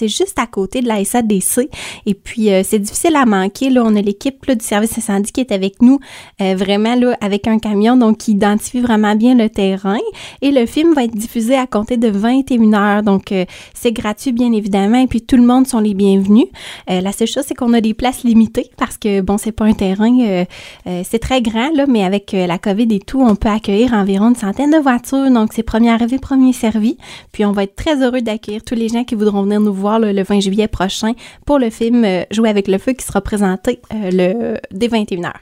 c'est juste à côté de la SADC. Et puis, c'est difficile à manquer. Là, on a l'équipe du service incendie qui est avec nous, vraiment là, avec un camion, donc qui identifie vraiment bien le terrain. Et le film va être diffusé à compter de 21 heures. Donc, c'est gratuit, bien évidemment. Et puis, tout le monde sont les bienvenus. la seule chose, c'est qu'on a des places limitées parce que, bon, c'est pas un terrain, c'est très grand, là, mais avec la COVID et tout, on peut accueillir environ une centaine de voitures. Donc, c'est premier arrivé, premier servi. Puis, on va être très heureux d'accueillir tous les gens qui voudront venir nous voir le 20 juillet prochain pour le film Jouer avec le feu qui sera présenté le, dès 21h.